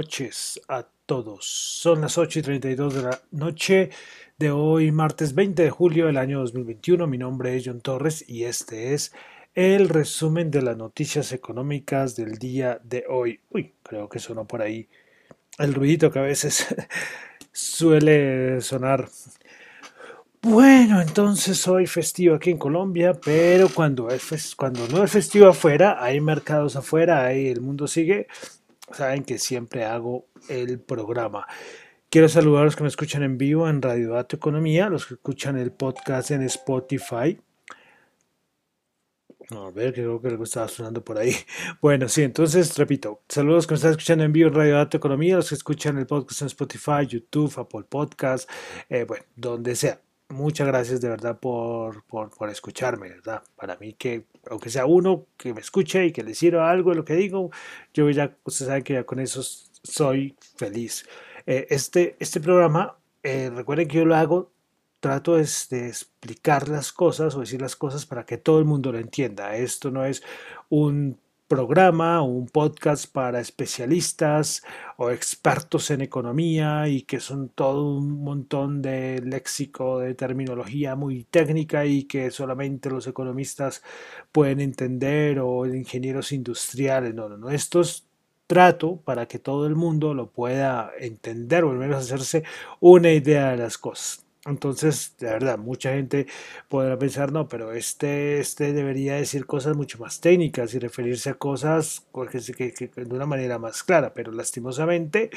noches a todos. Son las 8 y 32 de la noche de hoy, martes 20 de julio del año 2021. Mi nombre es John Torres y este es el resumen de las noticias económicas del día de hoy. Uy, creo que sonó por ahí el ruidito que a veces suele sonar. Bueno, entonces hoy festivo aquí en Colombia, pero cuando, es cuando no es festivo afuera, hay mercados afuera, ahí el mundo sigue, saben que siempre hago el programa. Quiero saludar a los que me escuchan en vivo en Radio Dato Economía, los que escuchan el podcast en Spotify, a ver, creo que algo estaba sonando por ahí. Bueno, sí, entonces repito, saludos que me están escuchando en vivo en Radio Dato Economía, los que escuchan el podcast en Spotify, YouTube, Apple Podcast, eh, bueno, donde sea. Muchas gracias de verdad por, por, por, escucharme, ¿verdad? Para mí que, aunque sea uno que me escuche y que le sirva algo de lo que digo, yo ya, ustedes saben que ya con eso soy feliz. Eh, este, este programa, eh, recuerden que yo lo hago trato es de explicar las cosas o decir las cosas para que todo el mundo lo entienda. Esto no es un programa un podcast para especialistas o expertos en economía y que son todo un montón de léxico, de terminología muy técnica y que solamente los economistas pueden entender o ingenieros industriales. No, no, no. Esto es trato para que todo el mundo lo pueda entender o al menos hacerse una idea de las cosas. Entonces, de verdad, mucha gente podrá pensar, no, pero este, este debería decir cosas mucho más técnicas y referirse a cosas que, que, de una manera más clara, pero lastimosamente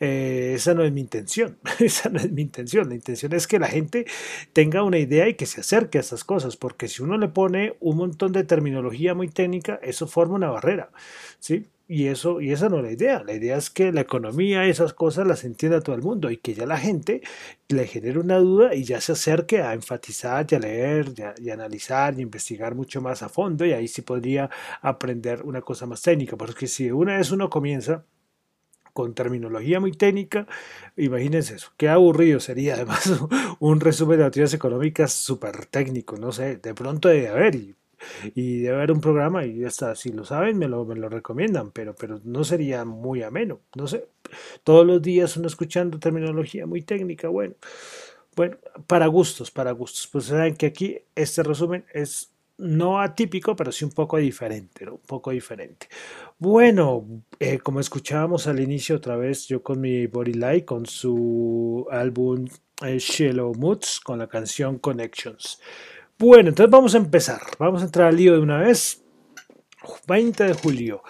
eh, esa no es mi intención, esa no es mi intención, la intención es que la gente tenga una idea y que se acerque a estas cosas, porque si uno le pone un montón de terminología muy técnica, eso forma una barrera, ¿sí? Y, eso, y esa no es la idea. La idea es que la economía y esas cosas las entienda todo el mundo y que ya la gente le genere una duda y ya se acerque a enfatizar y a leer y, analizar y investigar mucho más a fondo y ahí sí podría aprender una cosa más técnica. Porque si una vez uno comienza con terminología muy técnica, imagínense eso, qué aburrido sería además un resumen de noticias económicas súper técnico, no sé, de pronto debe haber, y y debe haber un programa y ya está, si lo saben me lo, me lo recomiendan, pero, pero no sería muy ameno, no sé, todos los días uno escuchando terminología muy técnica, bueno, bueno, para gustos, para gustos, pues saben que aquí este resumen es no atípico, pero sí un poco diferente, ¿no? un poco diferente. Bueno, eh, como escuchábamos al inicio otra vez, yo con mi Body Light, con su álbum eh, Shallow Moods, con la canción Connections. Bueno, entonces vamos a empezar. Vamos a entrar al lío de una vez. 20 de julio.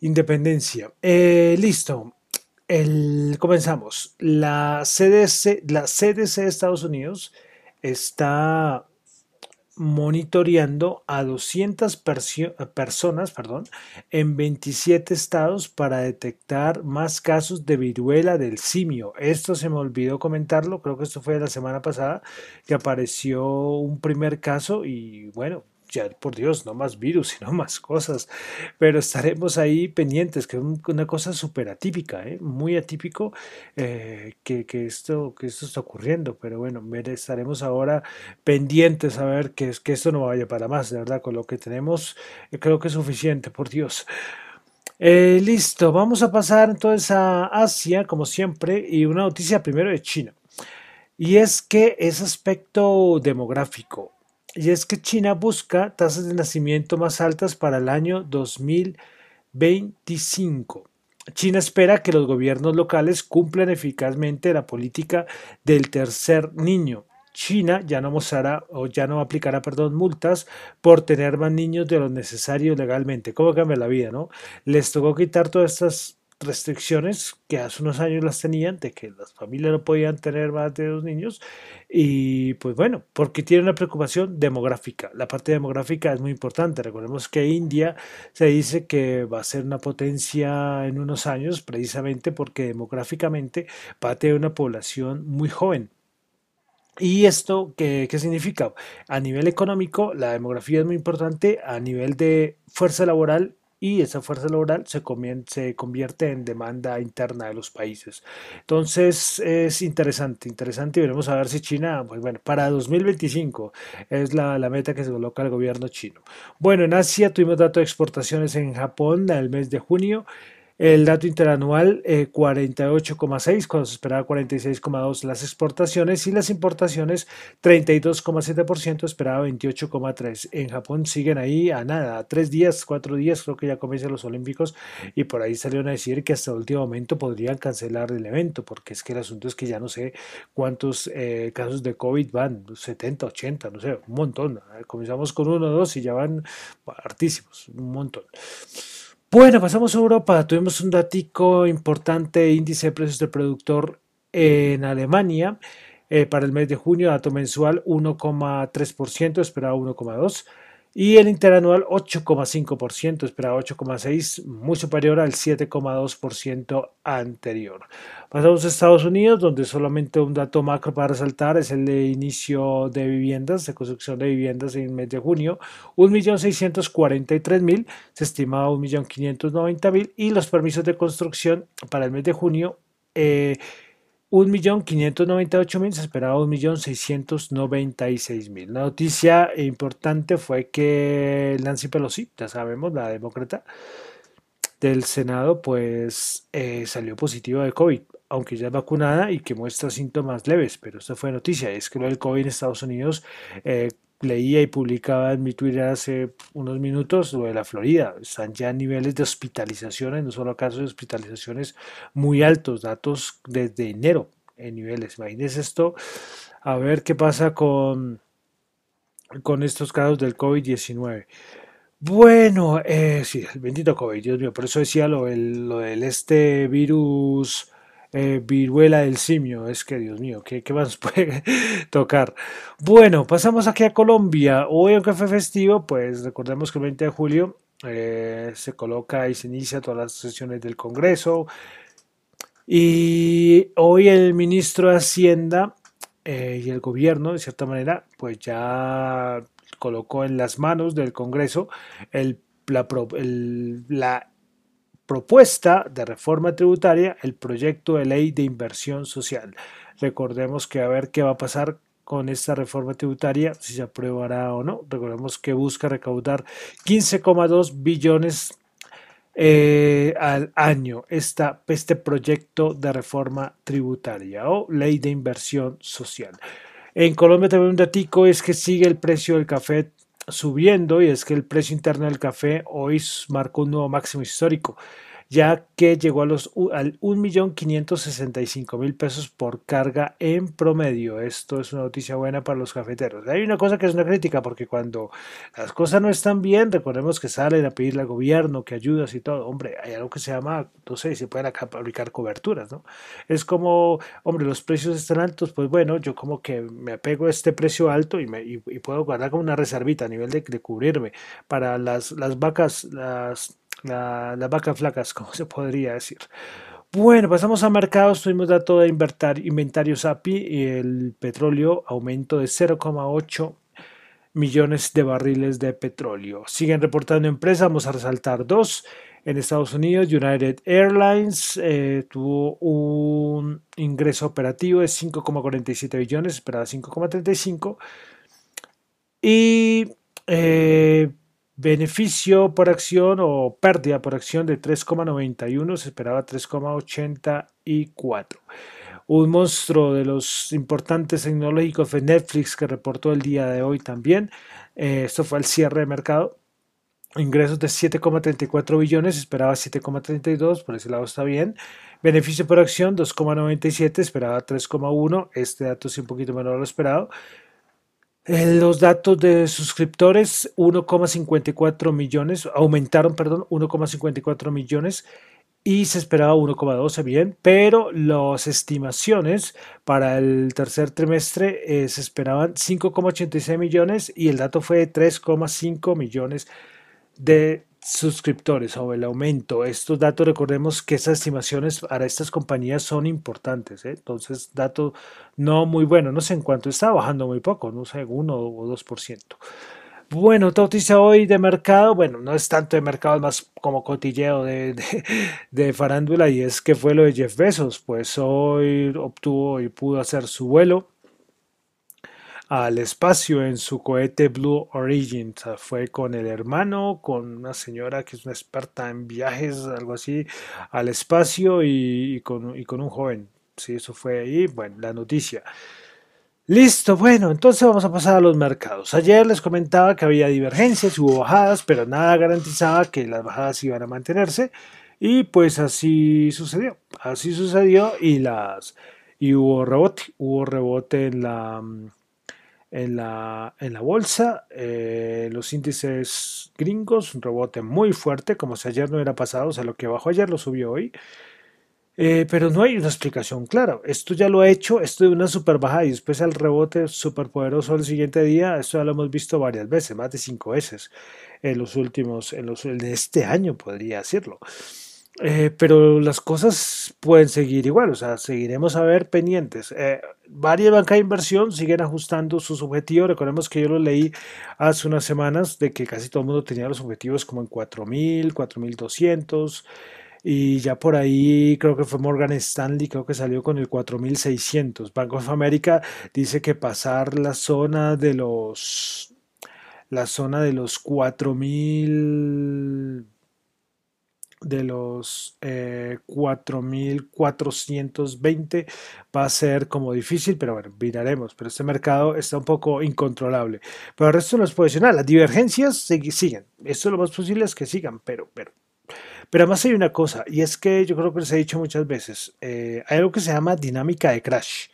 Independencia. Eh, listo. El, comenzamos. La CDC, la CDC de Estados Unidos está monitoreando a 200 personas perdón, en 27 estados para detectar más casos de viruela del simio. Esto se me olvidó comentarlo, creo que esto fue la semana pasada que apareció un primer caso y bueno, ya por Dios, no más virus, sino más cosas. Pero estaremos ahí pendientes, que es una cosa súper atípica, ¿eh? muy atípico eh, que, esto, que esto está ocurriendo. Pero bueno, estaremos ahora pendientes a ver que, que esto no vaya para más, de verdad, con lo que tenemos, eh, creo que es suficiente, por Dios. listo, vamos a pasar entonces a Asia, como siempre, y una noticia primero de China. Y es que ese aspecto demográfico y es que China busca tasas de nacimiento más altas para el año 2025. China espera que los gobiernos locales cumplan eficazmente la política del tercer niño. China ya no mostrará o ya no aplicará, perdón, multas por tener más niños de lo necesario legalmente. ¿Cómo cambia la vida, no? Les tocó quitar todas estas restricciones que hace unos años las tenían de que las familias no podían tener más de dos niños y pues bueno, porque tiene una preocupación demográfica. La parte demográfica es muy importante. Recordemos que India se dice que va a ser una potencia en unos años precisamente porque demográficamente va a tener una población muy joven. ¿Y esto qué, qué, significa? A nivel económico, la demografía es muy importante, a nivel de fuerza laboral y esa fuerza laboral se, se convierte en demanda interna de los países. Entonces es interesante, interesante y veremos a ver si China, pues bueno, para 2025 es la, la meta que se coloca el gobierno chino. Bueno, en Asia tuvimos datos de exportaciones en Japón el mes de junio. El dato interanual 48,6 eh, cuando se esperaba 46,2 las exportaciones y las importaciones 32,7% esperaba 28,3. En Japón siguen ahí a nada, a tres días, cuatro días creo que ya comienzan los Olímpicos y por ahí salieron a decir que hasta el último momento podrían cancelar el evento porque es que el asunto es que ya no sé cuántos eh, casos de COVID van, 70, 80, no sé, un montón. Comenzamos con uno, dos y ya van hartísimos, un montón. Bueno, pasamos a Europa. Tuvimos un datico importante, índice de precios del productor en Alemania. Eh, para el mes de junio, dato mensual 1,3%, esperaba 1,2%. Y el interanual 8,5%, esperaba 8,6%, muy superior al 7,2% anterior. Pasamos a Estados Unidos, donde solamente un dato macro para resaltar es el de inicio de viviendas, de construcción de viviendas en el mes de junio, 1.643.000, se estimaba 1.590.000 y los permisos de construcción para el mes de junio eh, 1.598.000, se esperaba 1.696.000. La noticia importante fue que Nancy Pelosi, ya sabemos, la demócrata del Senado, pues eh, salió positiva de COVID, aunque ya es vacunada y que muestra síntomas leves, pero esta fue noticia, es que lo del COVID en Estados Unidos eh, leía y publicaba en mi Twitter hace unos minutos lo de la Florida. Están ya niveles de hospitalizaciones, no solo casos de hospitalizaciones muy altos, datos desde enero en niveles. Imagínense esto, a ver qué pasa con, con estos casos del COVID-19. Bueno, eh, sí, el bendito COVID, Dios mío, por eso decía lo, lo del este virus eh, viruela del simio. Es que, Dios mío, ¿qué, ¿qué, más puede tocar? Bueno, pasamos aquí a Colombia. Hoy, aunque fue festivo, pues recordemos que el 20 de julio eh, se coloca y se inicia todas las sesiones del Congreso. Y hoy el ministro de Hacienda eh, y el gobierno, de cierta manera, pues ya colocó en las manos del Congreso el, el, la propuesta de reforma tributaria el proyecto de ley de inversión social. Recordemos que a ver qué va a pasar con esta reforma tributaria, si se aprobará o no. Recordemos que busca recaudar 15,2 billones eh, al año esta, este proyecto de reforma tributaria o ley de inversión social. En Colombia también un datico es que sigue el precio del café subiendo y es que el precio interno del café hoy marcó un nuevo máximo histórico ya que llegó a los, al 1.565.000 pesos por carga en promedio. Esto es una noticia buena para los cafeteros. Hay una cosa que es una crítica, porque cuando las cosas no están bien, recordemos que salen a pedirle al gobierno que ayudas y todo. Hombre, hay algo que se llama, no sé, se pueden fabricar coberturas, ¿no? Es como, hombre, los precios están altos, pues bueno, yo como que me apego a este precio alto y, me, y, puedo guardar como una reservita a nivel de, de cubrirme para las, las vacas, las la, las vacas flacas, como se podría decir. Bueno, pasamos a mercados, tuvimos dato de inventario SAPI y el petróleo aumento de 0,8 millones de barriles de petróleo. Siguen reportando empresas, vamos a resaltar dos. En Estados Unidos, United Airlines eh, tuvo un ingreso operativo de 5,47 billones, esperaba 5,35. Y eh, Beneficio por acción o pérdida por acción de 3,91, se esperaba 3,84. Un monstruo de los importantes tecnológicos fue Netflix que reportó el día de hoy también. Eh, esto fue el cierre de mercado. Ingresos de 7,34 billones, esperaba 7,32, por ese lado está bien. Beneficio por acción 2,97, esperaba 3,1. Este dato es un poquito menor de lo esperado. Eh, los datos de suscriptores 1,54 millones, aumentaron, perdón, 1,54 millones y se esperaba 1,12 bien, pero las estimaciones para el tercer trimestre eh, se esperaban 5,86 millones y el dato fue 3,5 millones de suscriptores o el aumento. Estos datos, recordemos que esas estimaciones para estas compañías son importantes. ¿eh? Entonces, dato no muy bueno. No sé en cuánto está bajando muy poco, no sé, 1 o 2%. Bueno, otra noticia hoy de mercado, bueno, no es tanto de mercado, es más como cotilleo de, de, farándula y es que fue lo de Jeff Bezos, pues hoy obtuvo y pudo hacer su vuelo al espacio en su cohete Blue Origin. O sea, fue con el hermano, con una señora que es una experta en viajes, algo así, al espacio y, con, y con un joven. Sí, eso fue ahí, bueno, la noticia. Listo, bueno, entonces vamos a pasar a los mercados. Ayer les comentaba que había divergencias, hubo bajadas, pero nada garantizaba que las bajadas iban a mantenerse. Y pues así sucedió. Así sucedió y las y hubo rebote. Hubo rebote en la en la, en la bolsa. Eh, los índices gringos, un rebote muy fuerte, como si ayer no hubiera pasado. O sea, lo que bajó ayer lo subió hoy. Eh, pero no hay una explicación clara. Esto ya lo ha hecho, esto de una super bajada y después el rebote super poderoso el siguiente día, esto ya lo hemos visto varias veces, más de cinco veces en los últimos, en los de este año podría decirlo. Eh, pero las cosas pueden seguir igual, o sea, seguiremos a ver pendientes. Eh, varias bancas de inversión siguen ajustando sus objetivos. Recordemos que yo lo leí hace unas semanas de que casi todo el mundo tenía los objetivos como en 4.000, 4.200. Y ya por ahí creo que fue Morgan Stanley, creo que salió con el 4600. Bank of America dice que pasar la zona de los la zona de los 4000 de los eh, 4.420 va a ser como difícil, pero bueno, miraremos. Pero este mercado está un poco incontrolable. Pero el resto no es posicional. Las divergencias siguen. Esto lo más posible es que sigan, pero, pero pero además hay una cosa, y es que yo creo que les he dicho muchas veces, eh, hay algo que se llama dinámica de crash.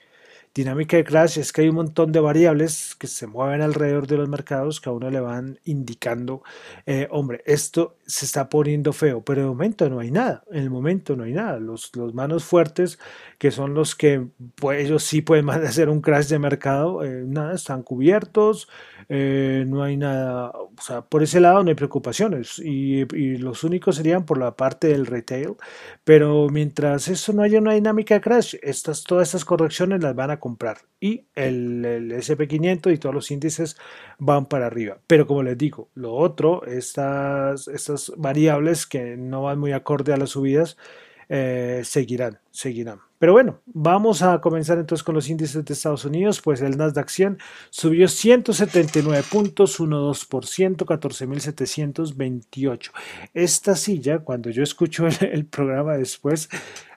Dinámica de crash es que hay un montón de variables que se mueven alrededor de los mercados que a uno le van indicando, eh, hombre, esto se está poniendo feo, pero de momento no hay nada, en el momento no hay nada. Los, los manos fuertes, que son los que pues, ellos sí pueden hacer un crash de mercado, eh, nada, están cubiertos, eh, no hay nada, o sea, por ese lado no hay preocupaciones y, los únicos serían por la parte del retail, pero mientras eso no haya una dinámica de crash, estas, todas estas correcciones las van a comprar y el, el SP500 y todos los índices van para arriba. Pero como les digo, lo otro, estas, estas variables que no van muy acorde a las subidas, eh, seguirán, seguirán. Pero bueno, vamos a comenzar entonces con los índices de Estados Unidos. Pues el Nasdaq 100 subió 179 puntos, 1,2%, 14.728. Esta silla, cuando yo escucho el, programa después,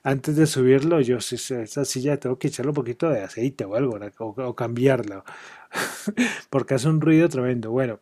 antes de subirlo, yo esa silla tengo que echarle un poquito de aceite o algo, o, o cambiarla, porque hace un ruido tremendo. Bueno,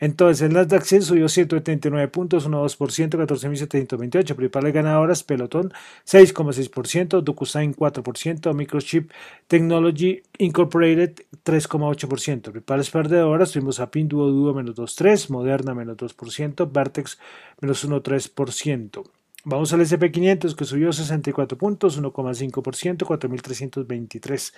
entonces, el Nasdaq 100 subió 179 puntos, 1,2%, 14.728. Principales ganadoras, Pelotón 6,6%, DocuSign 4%, Microchip Technology Incorporated 3,8%. Principales perdedoras, tuvimos a Pinduoduo menos 2,3%, Moderna menos 2%, Vertex menos 1,3%. Vamos al SP500 que subió 64 puntos, 1,5%, 4.323.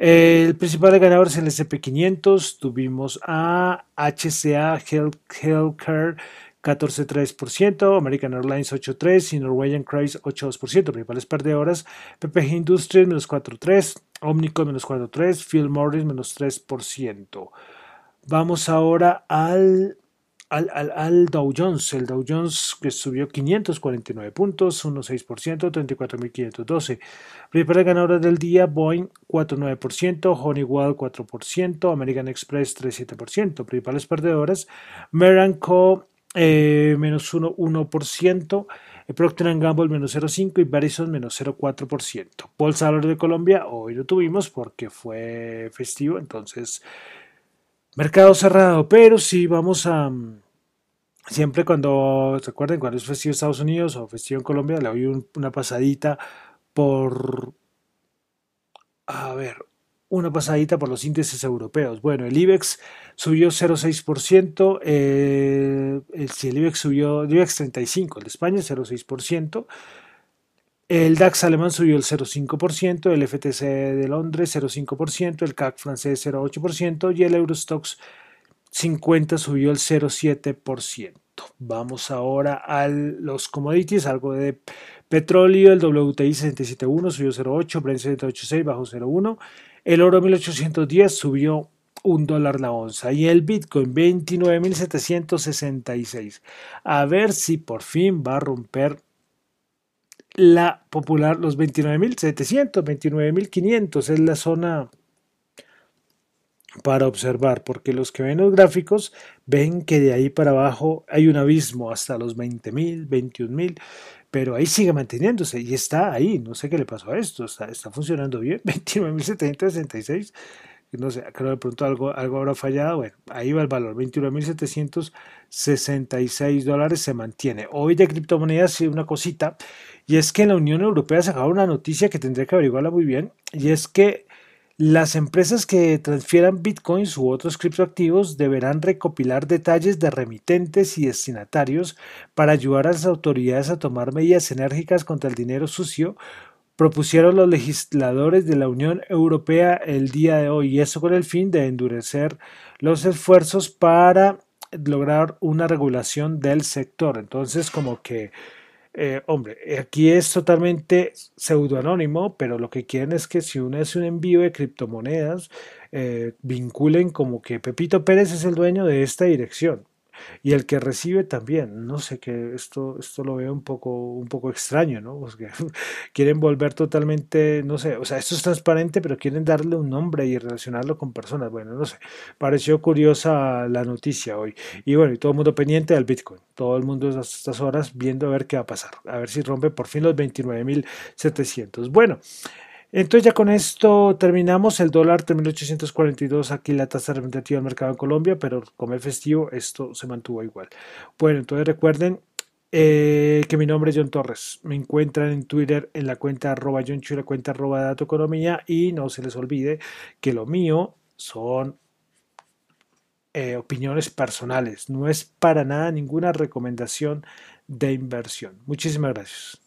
El principal ganador es el SP500. Tuvimos a HCA Healthcare 14,3%, American Airlines 8,3% y Norwegian Cruise 8,2%. Principales perdedoras, PPG Industries menos 4,3%, Omnicom menos 4,3%, Phil Morris menos 3%. Vamos ahora al al, al, Dow Jones. El Dow Jones que subió 549 puntos, 1,6%, 34.512. Principales ganadoras del día, Boeing 4,9%, Honeywell 4%, American Express 3,7%. Principales perdedoras, Meranco eh, menos 1%, eh, Procter Gamble menos 0,5% y Verizon menos 0,4%. Paul Salor de Colombia hoy lo tuvimos porque fue festivo, entonces mercado cerrado, pero sí vamos a... Siempre cuando, ¿se acuerdan? Cuando es festivo en Estados Unidos o festivo en Colombia, le doy una pasadita por... A ver, una pasadita por los índices europeos. Bueno, el IBEX subió 0,6%, eh, el, el IBEX subió, el IBEX 35, el de España 0,6%, el DAX alemán subió el 0,5%, el FTC de Londres 0,5%, el CAC francés 0,8% y el Eurostox 50 subió el 0,7%. Vamos ahora a los commodities, algo de petróleo, el WTI 67.1 subió 0,8, Brent 786 bajó 0,1, el oro 1810 subió un dólar la onza y el Bitcoin 29.766. A ver si por fin va a romper la popular, los 29.700, 29.500 es la zona para observar, porque los que ven los gráficos ven que de ahí para abajo hay un abismo hasta los 20.000, 21.000, pero ahí sigue manteniéndose y está ahí, no sé qué le pasó a esto, está, está funcionando bien, 29.766 no sé, creo de pronto algo, algo habrá fallado, bueno, ahí va el valor, 21.766 dólares se mantiene. Hoy de criptomonedas sí una cosita, y es que la Unión Europea sacaba una noticia que tendría que averiguarla muy bien, y es que las empresas que transfieran bitcoins u otros criptoactivos deberán recopilar detalles de remitentes y destinatarios para ayudar a las autoridades a tomar medidas enérgicas contra el dinero sucio propusieron los legisladores de la Unión Europea el día de hoy, y eso con el fin de endurecer los esfuerzos para lograr una regulación del sector. Entonces, como que, eh, hombre, aquí es totalmente pseudoanónimo, pero lo que quieren es que si uno hace un envío de criptomonedas, eh, vinculen como que Pepito Pérez es el dueño de esta dirección y el que recibe también. No sé que esto, esto lo veo un poco, un poco extraño, ¿no? Porque quieren volver totalmente, no sé, o sea, esto es transparente, pero quieren darle un nombre y relacionarlo con personas. Bueno, no sé, pareció curiosa la noticia hoy. Y bueno, y todo el mundo pendiente del Bitcoin, todo el mundo a estas horas viendo a ver qué va a pasar, a ver si rompe por fin los 29.700. Bueno. Entonces ya con esto terminamos. El dólar 3.842 aquí la tasa representativa del mercado en Colombia, pero como el festivo esto se mantuvo igual. Bueno, entonces recuerden eh, que mi nombre es John Torres. Me encuentran en Twitter en la cuenta arroba John Chu, la cuenta arroba Dato Economía y no se les olvide que lo mío son eh, opiniones personales. No es para nada ninguna recomendación de inversión. Muchísimas gracias.